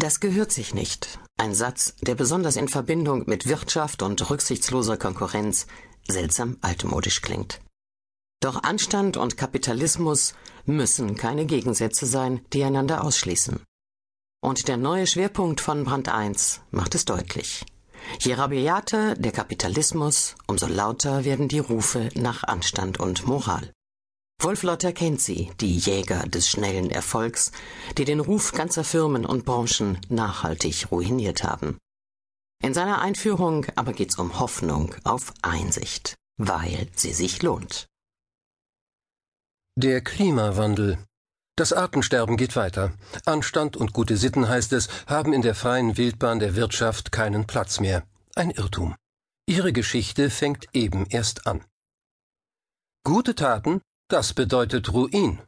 Das gehört sich nicht. Ein Satz, der besonders in Verbindung mit Wirtschaft und rücksichtsloser Konkurrenz seltsam altmodisch klingt. Doch Anstand und Kapitalismus müssen keine Gegensätze sein, die einander ausschließen. Und der neue Schwerpunkt von Brand 1 macht es deutlich. Je rabiater der Kapitalismus, umso lauter werden die Rufe nach Anstand und Moral. Wolf Lotter kennt sie, die Jäger des schnellen Erfolgs, die den Ruf ganzer Firmen und Branchen nachhaltig ruiniert haben. In seiner Einführung aber geht's um Hoffnung auf Einsicht, weil sie sich lohnt. Der Klimawandel. Das Artensterben geht weiter. Anstand und gute Sitten, heißt es, haben in der freien Wildbahn der Wirtschaft keinen Platz mehr. Ein Irrtum. Ihre Geschichte fängt eben erst an. Gute Taten, das bedeutet Ruin,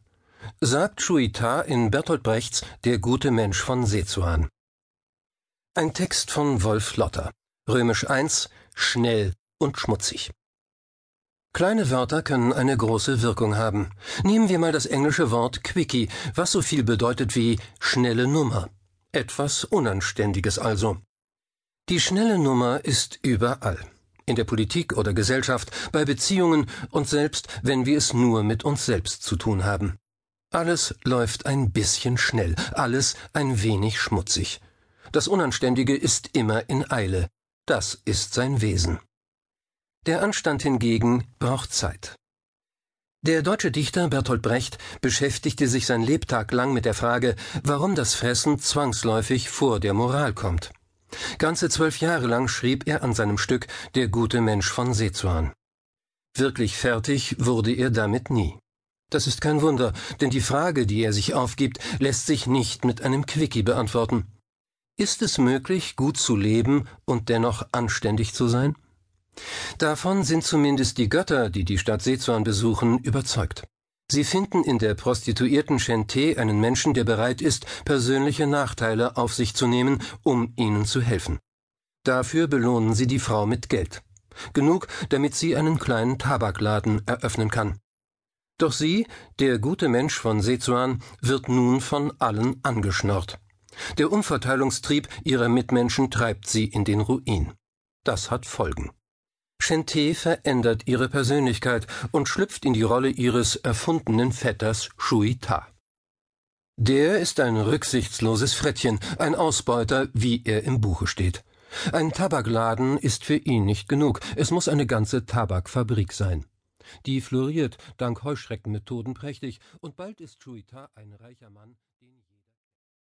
sagt Schuita in Bertolt Brechts Der gute Mensch von Sezuan. Ein Text von Wolf Lotter. Römisch 1, schnell und schmutzig. Kleine Wörter können eine große Wirkung haben. Nehmen wir mal das englische Wort Quickie, was so viel bedeutet wie schnelle Nummer. Etwas Unanständiges also. Die schnelle Nummer ist überall. In der Politik oder Gesellschaft, bei Beziehungen und selbst, wenn wir es nur mit uns selbst zu tun haben. Alles läuft ein bisschen schnell, alles ein wenig schmutzig. Das Unanständige ist immer in Eile. Das ist sein Wesen. Der Anstand hingegen braucht Zeit. Der deutsche Dichter Bertolt Brecht beschäftigte sich sein Lebtag lang mit der Frage, warum das Fressen zwangsläufig vor der Moral kommt. Ganze zwölf Jahre lang schrieb er an seinem Stück Der gute Mensch von Sezuan. Wirklich fertig wurde er damit nie. Das ist kein Wunder, denn die Frage, die er sich aufgibt, lässt sich nicht mit einem Quickie beantworten. Ist es möglich, gut zu leben und dennoch anständig zu sein? Davon sind zumindest die Götter, die die Stadt Sezuan besuchen, überzeugt. Sie finden in der Prostituierten Chente einen Menschen, der bereit ist, persönliche Nachteile auf sich zu nehmen, um ihnen zu helfen. Dafür belohnen sie die Frau mit Geld. Genug, damit sie einen kleinen Tabakladen eröffnen kann. Doch sie, der gute Mensch von Sezuan, wird nun von allen angeschnort. Der Umverteilungstrieb ihrer Mitmenschen treibt sie in den Ruin. Das hat Folgen. Chente verändert ihre Persönlichkeit und schlüpft in die Rolle ihres erfundenen Vetters Shuita. Der ist ein rücksichtsloses Frettchen, ein Ausbeuter, wie er im Buche steht. Ein Tabakladen ist für ihn nicht genug, es muss eine ganze Tabakfabrik sein. Die floriert dank Heuschreckenmethoden prächtig, und bald ist Shuita ein reicher Mann.